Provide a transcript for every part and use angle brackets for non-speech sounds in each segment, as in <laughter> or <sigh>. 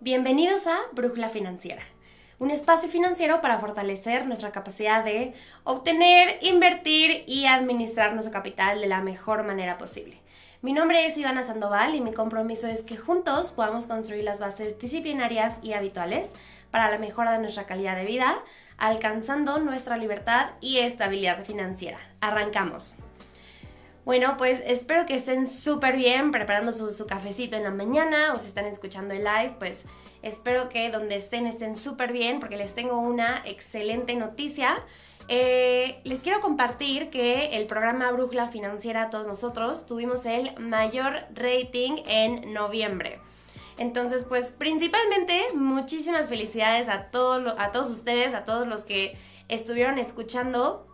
Bienvenidos a Brújula Financiera, un espacio financiero para fortalecer nuestra capacidad de obtener, invertir y administrar nuestro capital de la mejor manera posible. Mi nombre es Ivana Sandoval y mi compromiso es que juntos podamos construir las bases disciplinarias y habituales para la mejora de nuestra calidad de vida, alcanzando nuestra libertad y estabilidad financiera. Arrancamos. Bueno, pues espero que estén súper bien preparando su, cafecito en la mañana o si están escuchando el live, pues espero que donde estén estén súper bien porque les tengo una excelente noticia. Eh, les quiero compartir que el programa Brújula Financiera, todos nosotros, tuvimos el mayor rating en noviembre. Entonces, pues principalmente muchísimas felicidades a, todos a todos ustedes, a todos los que estuvieron escuchando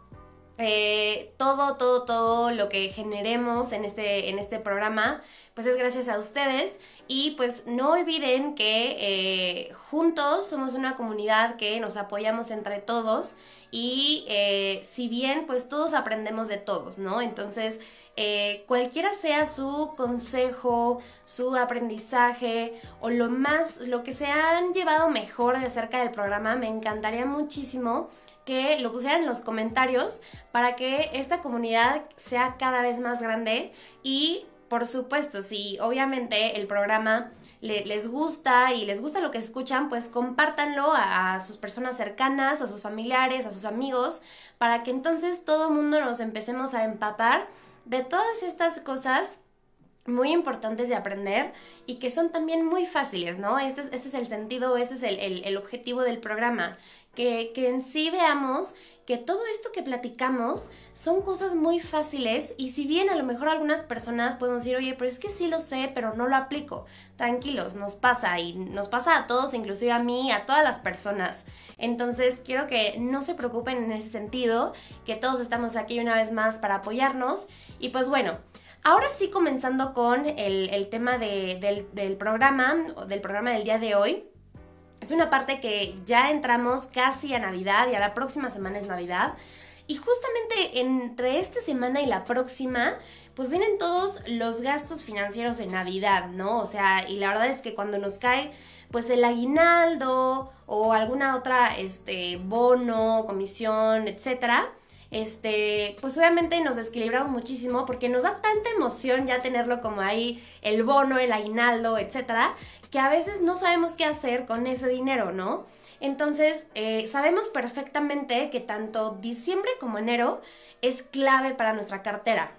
eh, todo, todo, todo lo que generemos en este, en este programa, pues es gracias a ustedes. Y pues no olviden que eh, juntos somos una comunidad que nos apoyamos entre todos y eh, si bien pues todos aprendemos de todos, ¿no? Entonces, cualquiera sea su consejo, su aprendizaje o lo más, lo que se han llevado mejor de acerca del programa, me encantaría muchísimo que lo pusieran en los comentarios para que esta comunidad sea cada vez más grande y por supuesto, si obviamente el programa les gusta y les gusta lo que escuchan, pues compártanlo a, sus personas cercanas, a sus familiares, a sus amigos, para que entonces todo el mundo nos empecemos a empapar de todas estas cosas muy importantes de aprender y que son también muy fáciles, ¿no? Este es, este es el sentido, ese es el, el objetivo del programa, que, en sí veamos que todo esto que platicamos son cosas muy fáciles y si bien a lo mejor algunas personas podemos decir, oye, pero es que sí lo sé, pero no lo aplico. Tranquilos, nos pasa y nos pasa a todos, inclusive a mí, a todas las personas. Entonces quiero que no se preocupen en ese sentido, que todos estamos aquí una vez más para apoyarnos. Y pues bueno, ahora sí comenzando con el, tema del, del programa, del programa del día de hoy. Es una parte que ya entramos casi a Navidad y a la próxima semana es Navidad. Y justamente entre esta semana y la próxima, pues vienen todos los gastos financieros en Navidad, ¿no? O sea, y la verdad es que cuando nos cae pues el aguinaldo o alguna otra este bono, comisión, etcétera, este, pues obviamente nos desequilibramos muchísimo porque nos da tanta emoción ya tenerlo como ahí el bono, el aguinaldo, etcétera, que a veces no sabemos qué hacer con ese dinero, ¿no? Entonces, eh, sabemos perfectamente que tanto diciembre como enero es clave para nuestra cartera.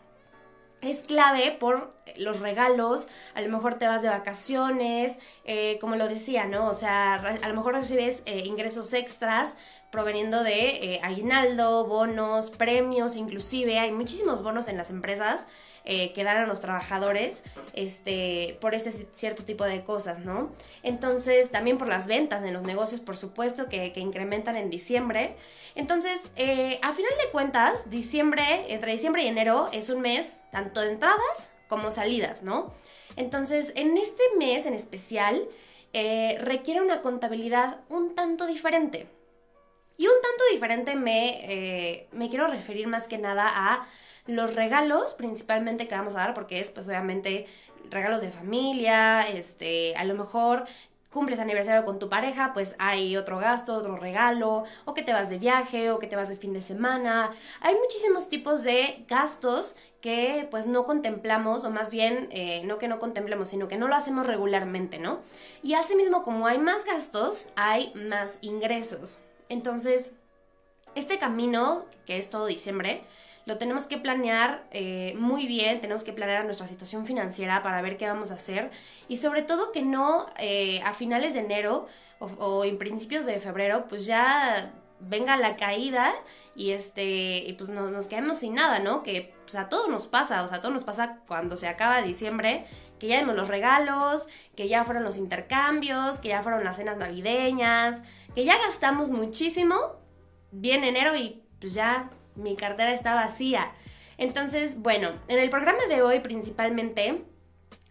Es clave por los regalos, a lo mejor te vas de vacaciones, eh, como lo decía, ¿no? O sea, a lo mejor recibes eh, ingresos extras proveniendo de eh, aguinaldo, bonos, premios, inclusive hay muchísimos bonos en las empresas que dan a los trabajadores este, por este cierto tipo de cosas, ¿no? Entonces, también por las ventas en los negocios, por supuesto, que, incrementan en diciembre. Entonces, a final de cuentas, diciembre, entre diciembre y enero, es un mes tanto de entradas como salidas, ¿no? Entonces, en este mes en especial, requiere una contabilidad un tanto diferente. Y un tanto diferente me, eh, me quiero referir más que nada a los regalos principalmente que vamos a dar, porque es pues obviamente regalos de familia, este, a lo mejor cumples aniversario con tu pareja, pues hay otro gasto, otro regalo, o que te vas de viaje, o que te vas de fin de semana. Hay muchísimos tipos de gastos que pues no contemplamos, o más bien eh, no que no contemplemos, sino que no lo hacemos regularmente, ¿no? Y asimismo, como hay más gastos, hay más ingresos. Entonces, este camino, que es todo diciembre, lo tenemos que planear eh, muy bien, tenemos que planear nuestra situación financiera para ver qué vamos a hacer y sobre todo que no eh, a finales de enero o, en principios de febrero pues ya venga la caída y este y pues no, nos quedemos sin nada, ¿no? Que pues a todos nos pasa, o sea, a todos nos pasa cuando se acaba diciembre, que ya vemos los regalos, que ya fueron los intercambios, que ya fueron las cenas navideñas, que ya gastamos muchísimo, viene enero y pues ya mi cartera está vacía. Entonces, bueno, en el programa de hoy principalmente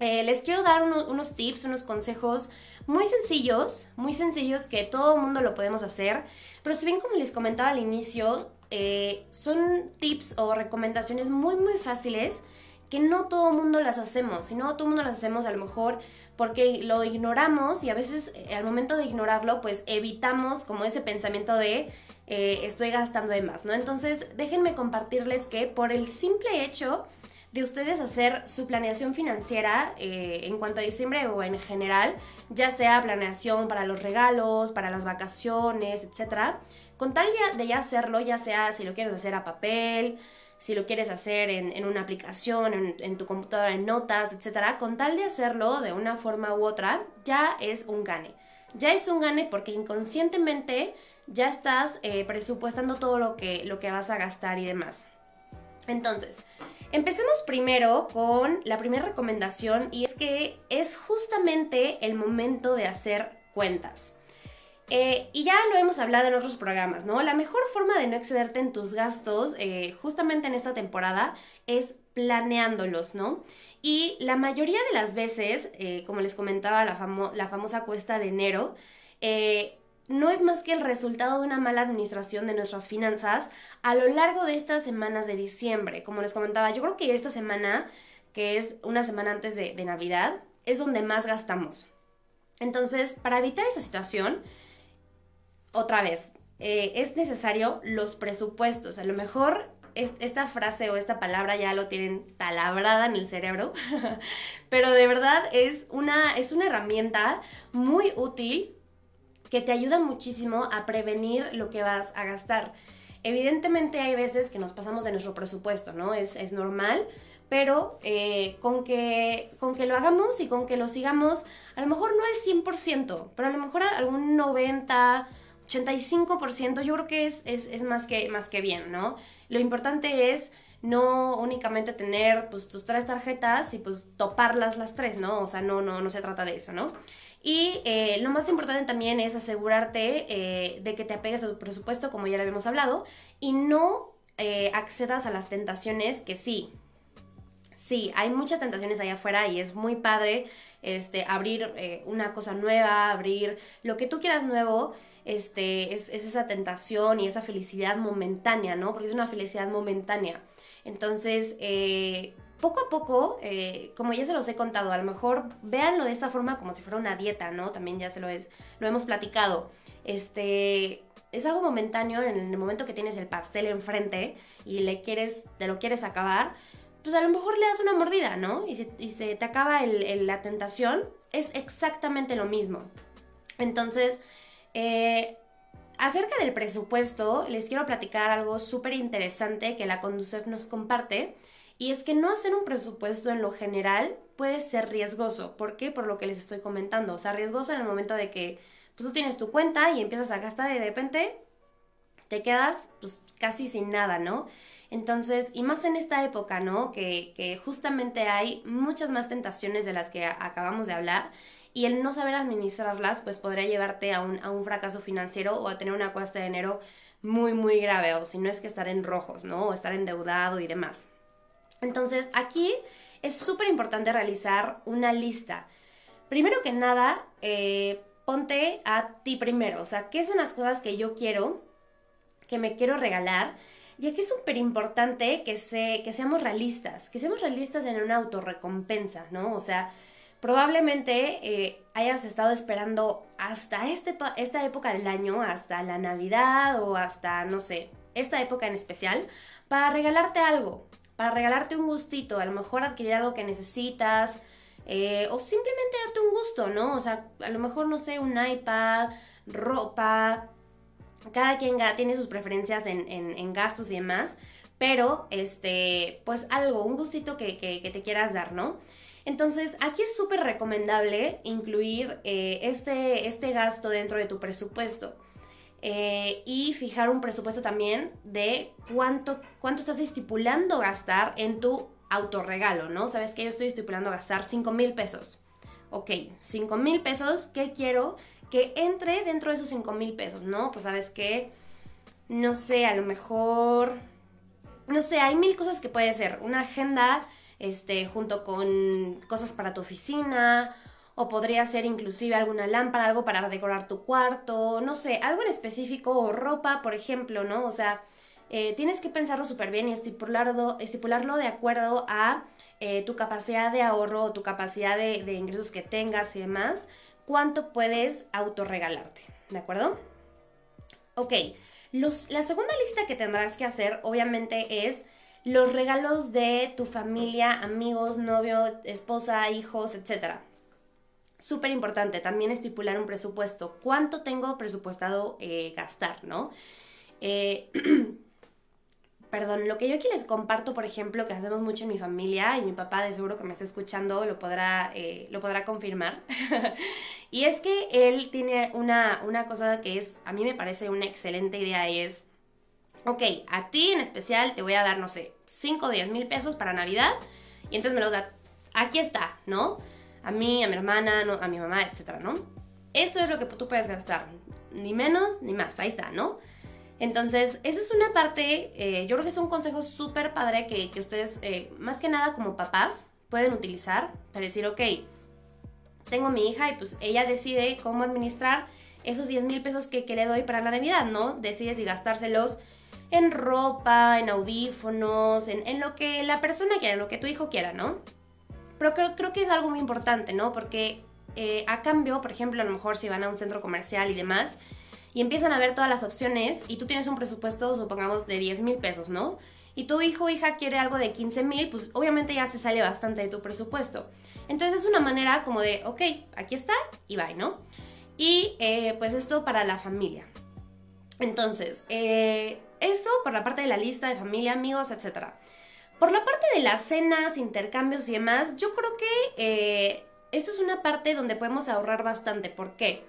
eh, les quiero dar unos tips, unos consejos muy sencillos, muy sencillos que todo el mundo lo podemos hacer. Pero si bien como les comentaba al inicio, eh, son tips o recomendaciones muy muy fáciles que no todo el mundo las hacemos, si no todo el mundo las hacemos a lo mejor porque lo ignoramos y a veces eh, al momento de ignorarlo pues evitamos como ese pensamiento de eh, estoy gastando de más, ¿no? Entonces déjenme compartirles que por el simple hecho de ustedes hacer su planeación financiera eh, en cuanto a diciembre o en general, ya sea planeación para los regalos, para las vacaciones, etc., con tal de ya hacerlo, ya sea si lo quieres hacer a papel, si lo quieres hacer en, una aplicación, en, en, tu computadora, en notas, etc., con tal de hacerlo de una forma u otra, ya es un gane. Ya es un gane porque inconscientemente ya estás eh, presupuestando todo lo que, lo que vas a gastar y demás. Entonces, empecemos primero con la primera recomendación y es que es justamente el momento de hacer cuentas. Eh, y ya lo hemos hablado en otros programas, ¿no? La mejor forma de no excederte en tus gastos, eh, justamente en esta temporada, es planeándolos, ¿no? Y la mayoría de las veces, como les comentaba la, la, famosa cuesta de enero, no es más que el resultado de una mala administración de nuestras finanzas a lo largo de estas semanas de diciembre. Como les comentaba, yo creo que esta semana, que es una semana antes de, Navidad, es donde más gastamos. Entonces, para evitar esa situación, otra vez, eh, es necesario los presupuestos. A lo mejor esta frase o esta palabra ya lo tienen talabrada en el cerebro, <laughs> pero de verdad es una, es una herramienta muy útil que te ayuda muchísimo a prevenir lo que vas a gastar. Evidentemente hay veces que nos pasamos de nuestro presupuesto, ¿no? Es, es normal, pero eh, con, que, con que lo hagamos y con que lo sigamos, a lo mejor no al 100%, pero a lo mejor algún 90, 85%, yo creo que es, es, es, más, que, más que bien, ¿no? Lo importante es no únicamente tener pues, tus tres tarjetas y pues toparlas las tres, ¿no? O sea, no, no, no se trata de eso, ¿no? Y eh, lo más importante también es asegurarte eh, de que te apegues a tu presupuesto, como ya lo habíamos hablado, y no eh, accedas a las tentaciones que sí. Sí, hay muchas tentaciones allá afuera y es muy padre este, abrir una cosa nueva, abrir lo que tú quieras nuevo, este, es, es, esa tentación y esa felicidad momentánea, ¿no? Porque es una felicidad momentánea. Entonces, poco a poco, eh, como ya se los he contado, a lo mejor véanlo de esta forma como si fuera una dieta, ¿no? También ya se lo, es, lo hemos platicado. Este, es algo momentáneo en el momento que tienes el pastel enfrente y le quieres, te lo quieres acabar, pues a lo mejor le das una mordida, ¿no? Y se, te acaba la tentación, es exactamente lo mismo. Entonces, eh, acerca del presupuesto, les quiero platicar algo súper interesante que la Conducef nos comparte y es que no hacer un presupuesto en lo general puede ser riesgoso. ¿Por qué? Por lo que les estoy comentando. O sea, riesgoso en el momento de que pues, tú tienes tu cuenta y empiezas a gastar y de repente te quedas pues casi sin nada, ¿no? Entonces, y más en esta época, ¿no? Que, justamente hay muchas más tentaciones de las que acabamos de hablar y el no saber administrarlas pues podría llevarte a un, a un fracaso financiero o a tener una cuesta de dinero muy, muy grave o si no es que estar en rojos, ¿no? O estar endeudado y demás. Entonces, aquí es súper importante realizar una lista. Primero que nada, eh, ponte a ti primero. O sea, ¿qué son las cosas que yo quiero, que me quiero regalar? Y aquí es súper importante que, se, que seamos realistas, que seamos realistas en una autorrecompensa, ¿no? O sea, probablemente eh, hayas estado esperando hasta este, esta época del año, hasta la Navidad o hasta, no sé, esta época en especial, para regalarte algo para regalarte un gustito, a lo mejor adquirir algo que necesitas, eh, o simplemente darte un gusto, ¿no? O sea, a lo mejor, no sé, un iPad, ropa, cada quien tiene sus preferencias en, gastos y demás, pero este, pues algo, un gustito que, que, te quieras dar, ¿no? Entonces, aquí es súper recomendable incluir eh, este, este gasto dentro de tu presupuesto. Eh, y fijar un presupuesto también de cuánto, cuánto estás estipulando gastar en tu autorregalo, ¿no? Sabes que yo estoy estipulando gastar 5 mil pesos. Ok, 5 mil pesos, ¿qué quiero? Que entre dentro de esos 5 mil pesos, ¿no? Pues sabes que, no sé, a lo mejor, no sé, hay mil cosas que puede ser. Una agenda, este, junto con cosas para tu oficina, o podría ser inclusive alguna lámpara, algo para decorar tu cuarto, no sé, algo en específico, o ropa, por ejemplo, ¿no? O sea, eh, tienes que pensarlo súper bien y estipularlo, estipularlo de acuerdo a eh, tu capacidad de ahorro o tu capacidad de, ingresos que tengas y demás, cuánto puedes autorregalarte, ¿de acuerdo? Ok, los, la segunda lista que tendrás que hacer obviamente es los regalos de tu familia, amigos, novio, esposa, hijos, etc. Súper importante también estipular un presupuesto. ¿Cuánto tengo presupuestado eh, gastar, no? Eh, <clears throat> perdón, lo que yo aquí les comparto, por ejemplo, que hacemos mucho en mi familia y mi papá de seguro que me está escuchando lo podrá, eh, lo podrá confirmar. <laughs> y es que él tiene una, una cosa que es, a mí me parece una excelente idea es, ok, a ti en especial te voy a dar, no sé, 5 o 10 mil pesos para Navidad y entonces me los da, aquí está, ¿no? A mí, a mi hermana, a mi mamá, etcétera, ¿no? Esto es lo que tú puedes gastar, ni menos ni más, ahí está, ¿no? Entonces, esa es una parte, eh, yo creo que es un consejo súper padre que, ustedes, eh, más que nada como papás, pueden utilizar para decir, ok, tengo mi hija y pues ella decide cómo administrar esos 10 mil pesos que, le doy para la Navidad, ¿no? Decide si gastárselos en ropa, en audífonos, en, en, lo que la persona quiera, en lo que tu hijo quiera, ¿no? Pero creo, creo que es algo muy importante, ¿no? Porque eh, a cambio, por ejemplo, a lo mejor si van a un centro comercial y demás, y empiezan a ver todas las opciones y tú tienes un presupuesto, supongamos, de 10 mil pesos, ¿no? Y tu hijo o hija quiere algo de 15 mil, pues obviamente ya se sale bastante de tu presupuesto. Entonces es una manera como de, ok, aquí está y bye, ¿no? Y eh, pues esto para la familia. Entonces, eh, eso por la parte de la lista de familia, amigos, etc. Por la parte de las cenas, intercambios y demás, yo creo que eh, esto es una parte donde podemos ahorrar bastante. ¿Por qué?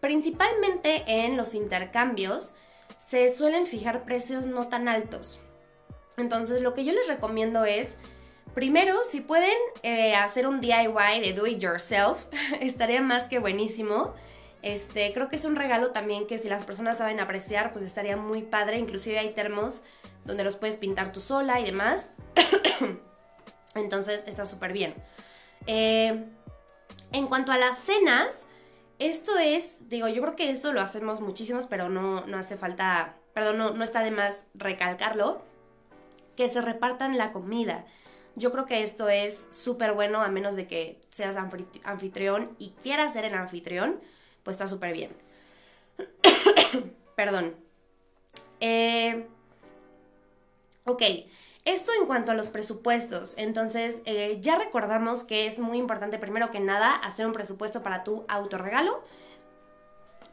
Principalmente en los intercambios se suelen fijar precios no tan altos. Entonces lo que yo les recomiendo es, primero, si pueden eh, hacer un DIY de do it yourself, <laughs> estaría más que buenísimo. Este, creo que es un regalo también que si las personas saben apreciar, pues estaría muy padre. Inclusive hay termos donde los puedes pintar tú sola y demás. <coughs> Entonces está súper bien. Eh, en cuanto a las cenas, esto es, digo, yo creo que eso lo hacemos muchísimos, pero no, no hace falta, perdón, no, no está de más recalcarlo, que se repartan la comida. Yo creo que esto es súper bueno, a menos de que seas anfitrión y quieras ser el anfitrión, pues está súper bien. <coughs> perdón. Eh, ok, esto en cuanto a los presupuestos, entonces eh, ya recordamos que es muy importante primero que nada hacer un presupuesto para tu autorregalo,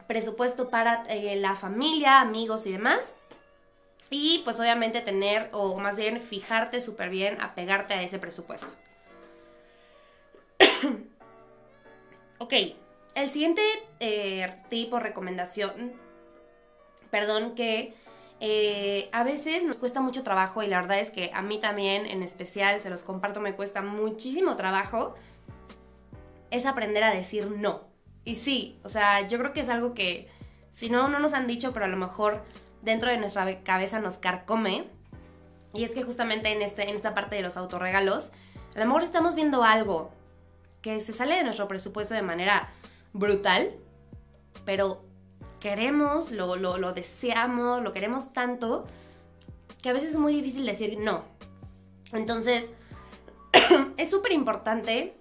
presupuesto para eh, la familia, amigos y demás. Y pues obviamente tener, o más bien fijarte súper bien, apegarte a ese presupuesto. <coughs> ok, el siguiente eh, tipo, recomendación, perdón, que eh, a veces nos cuesta mucho trabajo y la verdad es que a mí también en especial, se los comparto, me cuesta muchísimo trabajo, es aprender a decir no. Y sí, o sea, yo creo que es algo que si no, no nos han dicho, pero a lo mejor dentro de nuestra cabeza nos carcome. Y es que justamente en, este, en esta parte de los autorregalos, a lo mejor estamos viendo algo que se sale de nuestro presupuesto de manera brutal, pero queremos, lo, lo, deseamos, lo queremos tanto, que a veces es muy difícil decir no. Entonces, <clears throat> es súper importante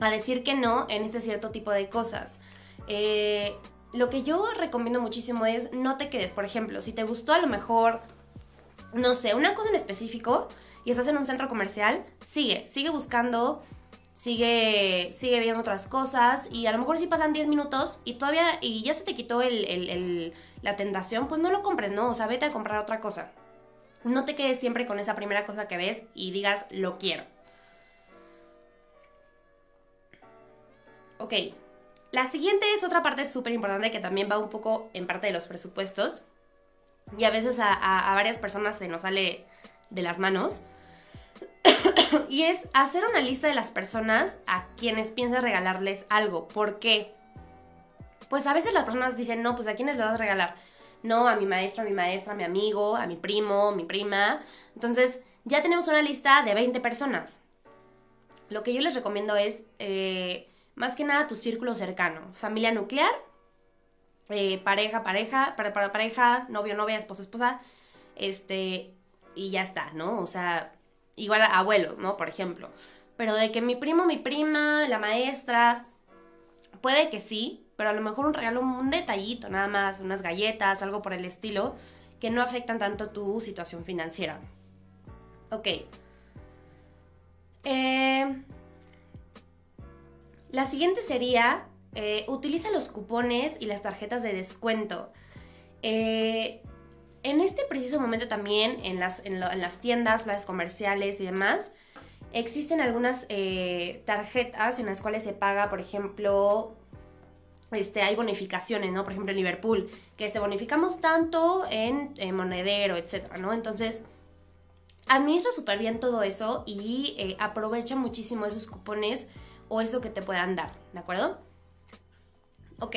a decir que no en este cierto tipo de cosas. Eh, lo que yo recomiendo muchísimo es no te quedes, por ejemplo, si te gustó a lo mejor, no sé, una cosa en específico y estás en un centro comercial, sigue, sigue buscando sigue, sigue viendo otras cosas y a lo mejor si pasan 10 minutos y todavía y ya se te quitó el, la tentación, pues no lo compres, ¿no? O sea, vete a comprar otra cosa. No te quedes siempre con esa primera cosa que ves y digas, lo quiero. Ok, la siguiente es otra parte súper importante que también va un poco en parte de los presupuestos. Y a veces a, varias personas se nos sale de las manos. <coughs> y es hacer una lista de las personas a quienes piensas regalarles algo. ¿Por qué? Pues a veces las personas dicen, no, pues a quiénes le vas a regalar. No, a mi maestro, a mi maestra, a mi amigo, a mi primo, a mi prima. Entonces, ya tenemos una lista de 20 personas. Lo que yo les recomiendo es eh, más que nada tu círculo cercano, familia nuclear, eh, pareja, pareja, para, para pareja, novio, novia, esposo, esposa, este, y ya está, ¿no? O sea, igual a abuelos, ¿no? Por ejemplo. Pero de que mi primo, mi prima, la maestra, puede que sí, pero a lo mejor un regalo, un detallito, nada más, unas galletas, algo por el estilo, que no afectan tanto tu situación financiera. Ok. Eh, la siguiente sería, eh, utiliza los cupones y las tarjetas de descuento. Eh, en este preciso momento también, en las, en, las tiendas, plazas comerciales y demás, existen algunas eh, tarjetas en las cuales se paga, por ejemplo, este, hay bonificaciones, ¿no? Por ejemplo, en Liverpool, que este, bonificamos tanto en, monedero, etcétera, ¿no? Entonces, administra súper bien todo eso y aprovecha muchísimo esos cupones o eso que te puedan dar, ¿de acuerdo? Ok.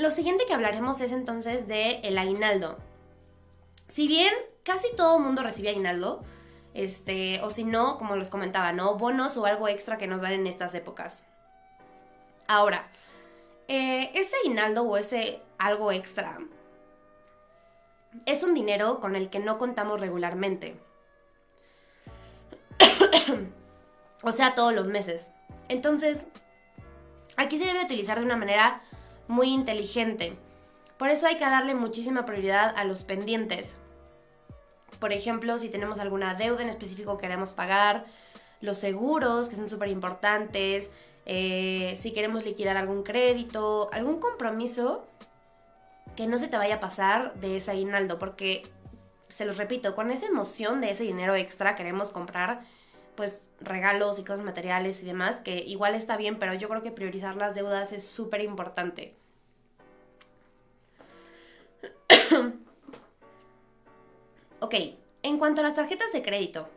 Lo siguiente que hablaremos es entonces de el aguinaldo. Si bien casi todo el mundo recibe aguinaldo, este, o si no, como les comentaba, ¿no? Bonos o algo extra que nos dan en estas épocas. Ahora, eh, ese aguinaldo o ese algo extra es un dinero con el que no contamos regularmente. <coughs> O sea, todos los meses. Entonces, aquí se debe utilizar de una manera muy inteligente. Por eso hay que darle muchísima prioridad a los pendientes. Por ejemplo, si tenemos alguna deuda en específico que queremos pagar, los seguros, que son súper importantes, eh, si queremos liquidar algún crédito, algún compromiso que no se te vaya a pasar de ese aguinaldo, porque, se los repito, con esa emoción de ese dinero extra queremos comprar pues regalos y cosas materiales y demás, que igual está bien, pero yo creo que priorizar las deudas es súper importante. Ok, en cuanto a las tarjetas de crédito,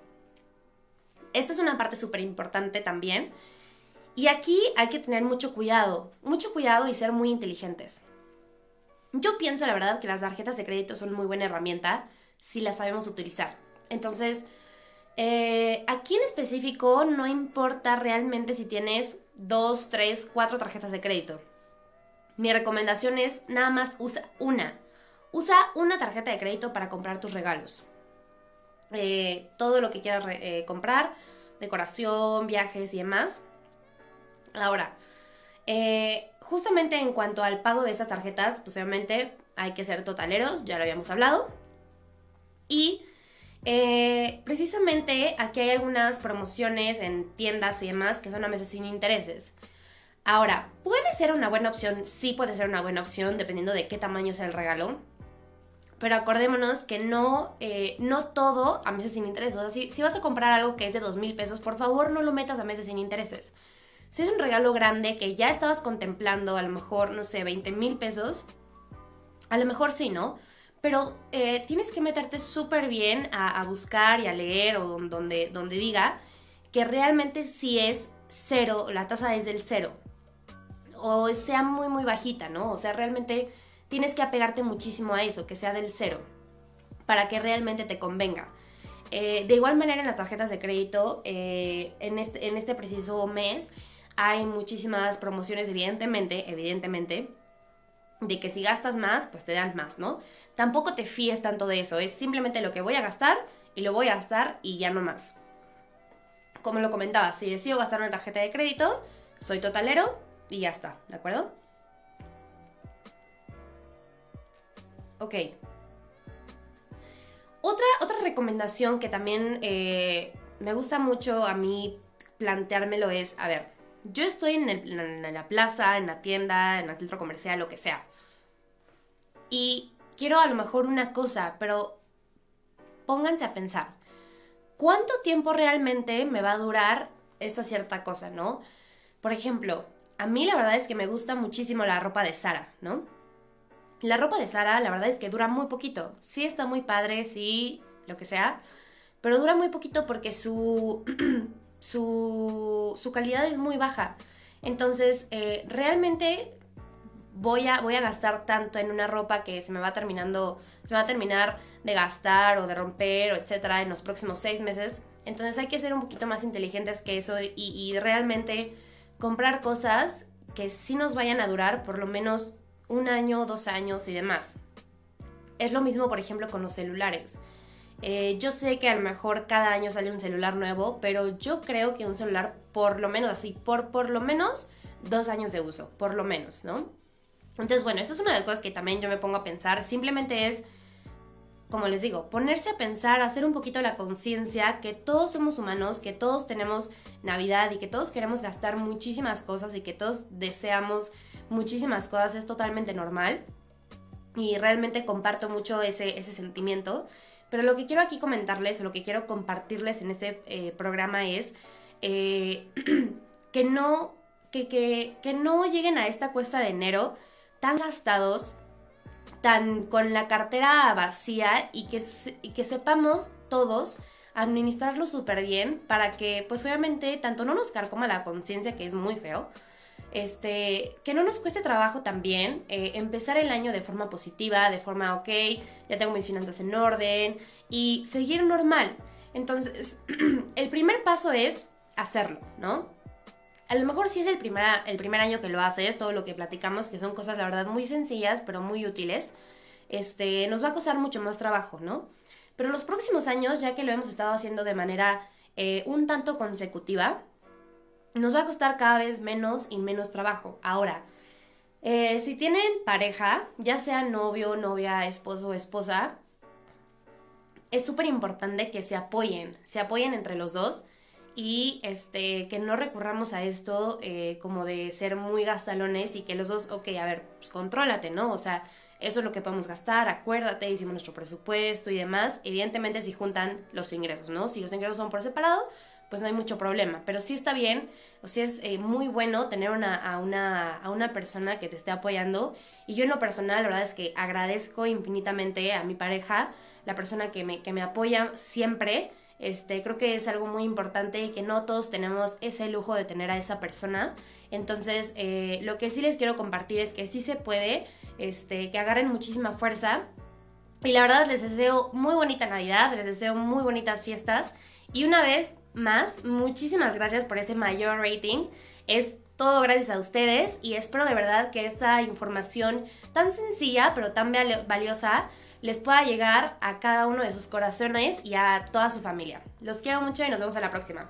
esta es una parte súper importante también. Y aquí hay que tener mucho cuidado, mucho cuidado y ser muy inteligentes. Yo pienso, la verdad, que las tarjetas de crédito son muy buena herramienta si las sabemos utilizar. Entonces, eh, aquí en específico no importa realmente si tienes dos, tres, cuatro tarjetas de crédito. Mi recomendación es nada más usa una. Usa una tarjeta de crédito para comprar tus regalos. Eh, todo lo que quieras eh, comprar, decoración, viajes y demás. Ahora, justamente en cuanto al pago de esas tarjetas, pues obviamente hay que ser totaleros, ya lo habíamos hablado. Y eh, precisamente aquí hay algunas promociones en tiendas y demás que son a meses sin intereses. Ahora, ¿puede ser una buena opción? Sí puede ser una buena opción dependiendo de qué tamaño sea el regalo. Pero acordémonos que no, eh, no todo a meses sin intereses. O sea, si, si vas a comprar algo que es de dos mil pesos, por favor no lo metas a meses sin intereses. Si es un regalo grande que ya estabas contemplando, a lo mejor, no sé, 20 mil pesos, a lo mejor sí, ¿no? pero eh, tienes que meterte súper bien a, buscar y a leer o donde, donde diga que realmente si es cero, la tasa es del cero, o sea muy, muy bajita, ¿no? O sea, realmente tienes que apegarte muchísimo a eso, que sea del cero, para que realmente te convenga. Eh, de igual manera en las tarjetas de crédito, eh, en, este, en este preciso mes hay muchísimas promociones, evidentemente, evidentemente, de que si gastas más, pues te dan más, ¿no? Tampoco te fíes tanto de eso, es simplemente lo que voy a gastar y lo voy a gastar y ya no más. Como lo comentaba, si decido gastar una tarjeta de crédito, soy totalero y ya está, ¿de acuerdo? Ok. Otra, otra recomendación que también eh, me gusta mucho a mí planteármelo es, a ver, yo estoy en, en, la plaza, en la tienda, en el centro comercial, lo que sea. Y quiero a lo mejor una cosa, pero pónganse a pensar, ¿cuánto tiempo realmente me va a durar esta cierta cosa, no? Por ejemplo, a mí la verdad es que me gusta muchísimo la ropa de Sara, ¿no? La ropa de Sara, la verdad es que dura muy poquito. Sí está muy padre, sí, lo que sea, pero dura muy poquito porque su, <clears throat> su, su calidad es muy baja. Entonces, eh, realmente voy a, voy a gastar tanto en una ropa que se me va terminando, se me va a terminar de gastar o de romper etcétera en los próximos seis meses. Entonces hay que ser un poquito más inteligentes que eso y, y realmente comprar cosas que sí nos vayan a durar por lo menos un año, dos años y demás. Es lo mismo, por ejemplo, con los celulares. Eh, yo sé que a lo mejor cada año sale un celular nuevo, pero yo creo que un celular, por lo menos así, por, por lo menos dos años de uso, por lo menos, ¿no? Entonces, bueno, eso es una de las cosas que también yo me pongo a pensar. Simplemente es, como les digo, ponerse a pensar, hacer un poquito la conciencia que todos somos humanos, que todos tenemos Navidad y que todos queremos gastar muchísimas cosas y que todos deseamos muchísimas cosas. Es totalmente normal. Y realmente comparto mucho ese, ese sentimiento. Pero lo que quiero aquí comentarles, o lo que quiero compartirles en este eh, programa es eh, <clears throat> que, no, que, que, que no lleguen a esta cuesta de enero tan gastados, tan con la cartera vacía y que, que sepamos todos administrarlo súper bien para que pues obviamente tanto no nos carcoma la conciencia que es muy feo, este, que no nos cueste trabajo también eh, empezar el año de forma positiva, de forma ok, ya tengo mis finanzas en orden y seguir normal. Entonces, <clears throat> el primer paso es hacerlo, ¿no? a lo mejor sí es el primer, el primer año que lo haces, todo lo que platicamos, que son cosas, la verdad, muy sencillas, pero muy útiles, este, nos va a costar mucho más trabajo, ¿no? Pero los próximos años, ya que lo hemos estado haciendo de manera eh, un tanto consecutiva, nos va a costar cada vez menos y menos trabajo. Ahora, eh, si tienen pareja, ya sea novio, novia, esposo o esposa, es súper importante que se apoyen, se apoyen entre los dos y este, que no recurramos a esto eh, como de ser muy gastalones y que los dos, ok, a ver, pues contrólate, ¿no? O sea, eso es lo que podemos gastar, acuérdate, hicimos nuestro presupuesto y demás. Evidentemente si juntan los ingresos, ¿no? Si los ingresos son por separado, pues no hay mucho problema. Pero sí está bien, o sea, es eh, muy bueno tener una, a, una, a una persona que te esté apoyando. Y yo en lo personal, la verdad es que agradezco infinitamente a mi pareja, la persona que me, que me apoya siempre este, creo que es algo muy importante y que no todos tenemos ese lujo de tener a esa persona. Entonces, eh, lo que sí les quiero compartir es que sí se puede, este, que agarren muchísima fuerza. Y la verdad les deseo muy bonita Navidad, les deseo muy bonitas fiestas. Y una vez más, muchísimas gracias por ese mayor rating. Es todo gracias a ustedes y espero de verdad que esta información tan sencilla pero tan valiosa les pueda llegar a cada uno de sus corazones y a toda su familia. Los quiero mucho y nos vemos a la próxima.